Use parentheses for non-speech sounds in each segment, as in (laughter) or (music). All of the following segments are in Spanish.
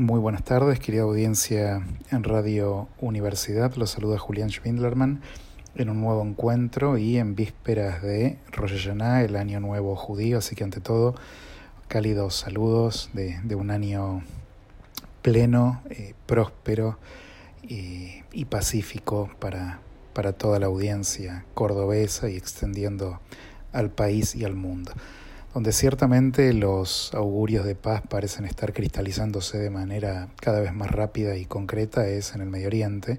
Muy buenas tardes, querida audiencia en Radio Universidad. Los saluda Julián Schwindlerman en un nuevo encuentro y en vísperas de Rosh Hashanah, el año nuevo judío. Así que ante todo, cálidos saludos de, un año pleno, eh, próspero eh, y pacífico para, para toda la audiencia cordobesa y extendiendo al país y al mundo donde ciertamente los augurios de paz parecen estar cristalizándose de manera cada vez más rápida y concreta, es en el Medio Oriente,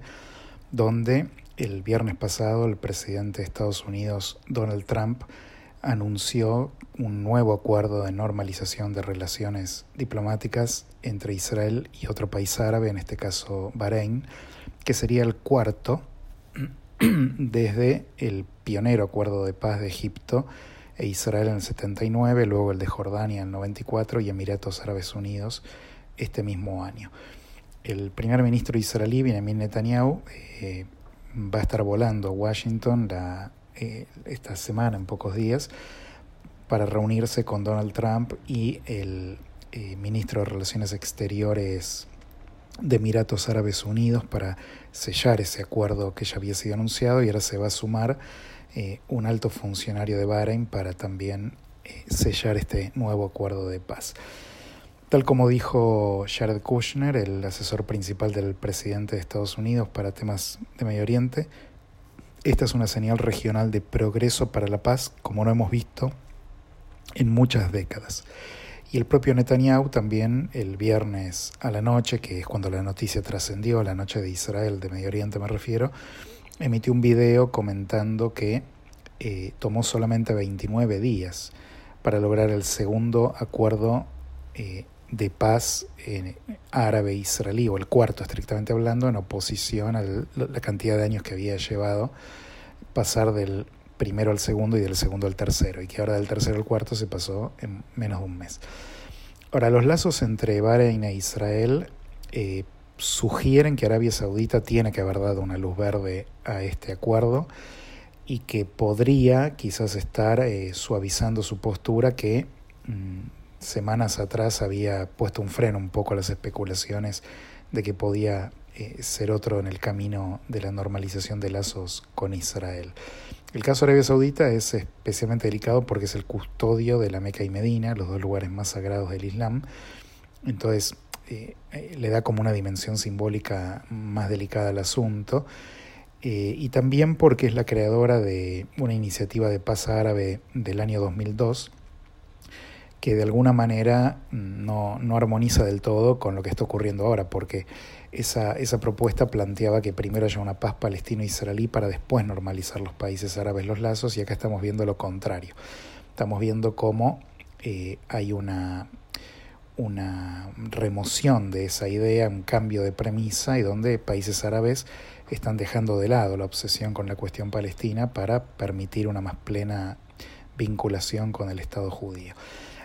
donde el viernes pasado el presidente de Estados Unidos, Donald Trump, anunció un nuevo acuerdo de normalización de relaciones diplomáticas entre Israel y otro país árabe, en este caso Bahrein, que sería el cuarto (clears throat) desde el pionero acuerdo de paz de Egipto e Israel en el 79, luego el de Jordania en el 94 y Emiratos Árabes Unidos este mismo año. El primer ministro israelí, Benjamin Netanyahu, eh, va a estar volando a Washington eh, esta semana, en pocos días, para reunirse con Donald Trump y el eh, ministro de Relaciones Exteriores de Emiratos Árabes Unidos para sellar ese acuerdo que ya había sido anunciado y ahora se va a sumar eh, un alto funcionario de Bahrein para también eh, sellar este nuevo acuerdo de paz. Tal como dijo Jared Kushner, el asesor principal del presidente de Estados Unidos para temas de Medio Oriente, esta es una señal regional de progreso para la paz como no hemos visto en muchas décadas. Y el propio Netanyahu también el viernes a la noche, que es cuando la noticia trascendió, la noche de Israel, de Medio Oriente me refiero, emitió un video comentando que eh, tomó solamente 29 días para lograr el segundo acuerdo eh, de paz árabe-israelí, o el cuarto estrictamente hablando, en oposición a la cantidad de años que había llevado pasar del primero al segundo y del segundo al tercero, y que ahora del tercero al cuarto se pasó en menos de un mes. Ahora, los lazos entre Bahrein e Israel eh, sugieren que Arabia Saudita tiene que haber dado una luz verde a este acuerdo y que podría quizás estar eh, suavizando su postura que mm, semanas atrás había puesto un freno un poco a las especulaciones de que podía eh, ser otro en el camino de la normalización de lazos con Israel. El caso de Arabia Saudita es especialmente delicado porque es el custodio de la Meca y Medina, los dos lugares más sagrados del Islam. Entonces, eh, eh, le da como una dimensión simbólica más delicada al asunto, eh, y también porque es la creadora de una iniciativa de paz árabe del año 2002, que de alguna manera no, no, armoniza del todo con lo que está ocurriendo ahora, porque esa, esa propuesta planteaba que primero haya una paz palestino-israelí para después normalizar los países árabes los lazos, y acá estamos viendo lo contrario. Estamos viendo cómo hay una una remoción de esa idea, un cambio de premisa y donde países árabes están dejando de lado la obsesión con la cuestión palestina para permitir una más plena vinculación con el Estado judío.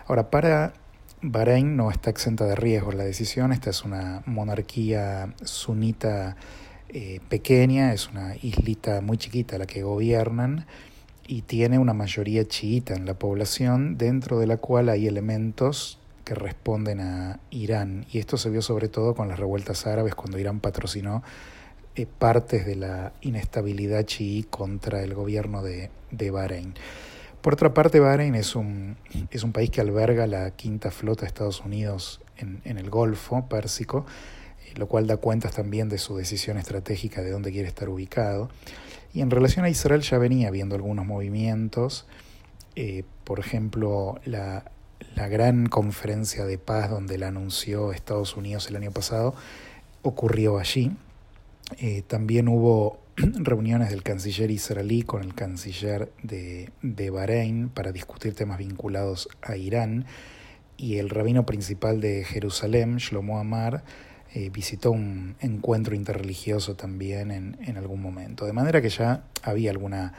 Ahora, para Bahrein no está exenta de riesgos la decisión, esta es una monarquía sunita eh, pequeña, es una islita muy chiquita la que gobiernan y tiene una mayoría chiita en la población, dentro de la cual hay elementos que responden a Irán. Y esto se vio sobre todo con las revueltas árabes, cuando Irán patrocinó eh, partes de la inestabilidad chií contra el gobierno de, de Bahrein. Por otra parte, Bahrein es un, es un país que alberga la quinta flota de Estados Unidos en, en el Golfo Pérsico, eh, lo cual da cuentas también de su decisión estratégica de dónde quiere estar ubicado. Y en relación a Israel ya venía viendo algunos movimientos, eh, por ejemplo, la, la gran conferencia de paz donde la anunció Estados Unidos el año pasado ocurrió allí. Eh, también hubo (clears throat) reuniones del canciller israelí con el canciller de, de Bahrein para discutir temas vinculados a Irán y el rabino principal de Jerusalén, Shlomo Amar, eh, visitó un encuentro interreligioso también en, en algún momento. De manera que ya había alguna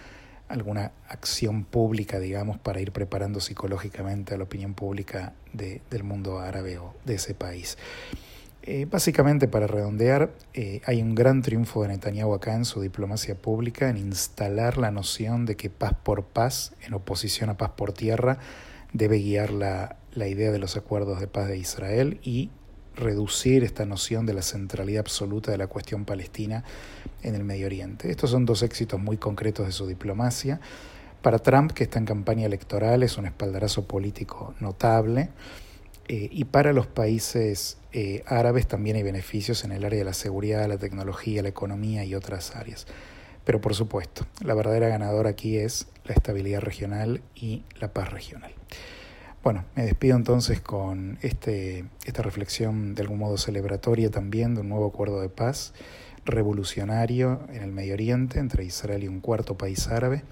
alguna acción pública, digamos, para ir preparando psicológicamente a la opinión pública de, del mundo árabe o de ese país. Eh, básicamente, para redondear, eh, hay un gran triunfo de Netanyahu acá en su diplomacia pública, en instalar la noción de que paz por paz, en oposición a paz por tierra, debe guiar la, la idea de los acuerdos de paz de Israel y reducir esta noción de la centralidad absoluta de la cuestión palestina en el Medio Oriente. Estos son dos éxitos muy concretos de su diplomacia. Para Trump, que está en campaña electoral, es un espaldarazo político notable. Eh, y para los países eh, árabes también hay beneficios en el área de la seguridad, la tecnología, la economía y otras áreas. Pero por supuesto, la verdadera ganadora aquí es la estabilidad regional y la paz regional. Bueno, me despido entonces con este, esta reflexión de algún modo celebratoria también de un nuevo acuerdo de paz revolucionario en el Medio Oriente entre Israel y un cuarto país árabe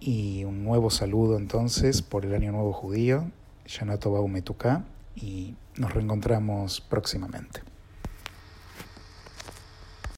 y un nuevo saludo entonces por el Año Nuevo Judío, Yanatobau Metuká, y nos reencontramos próximamente.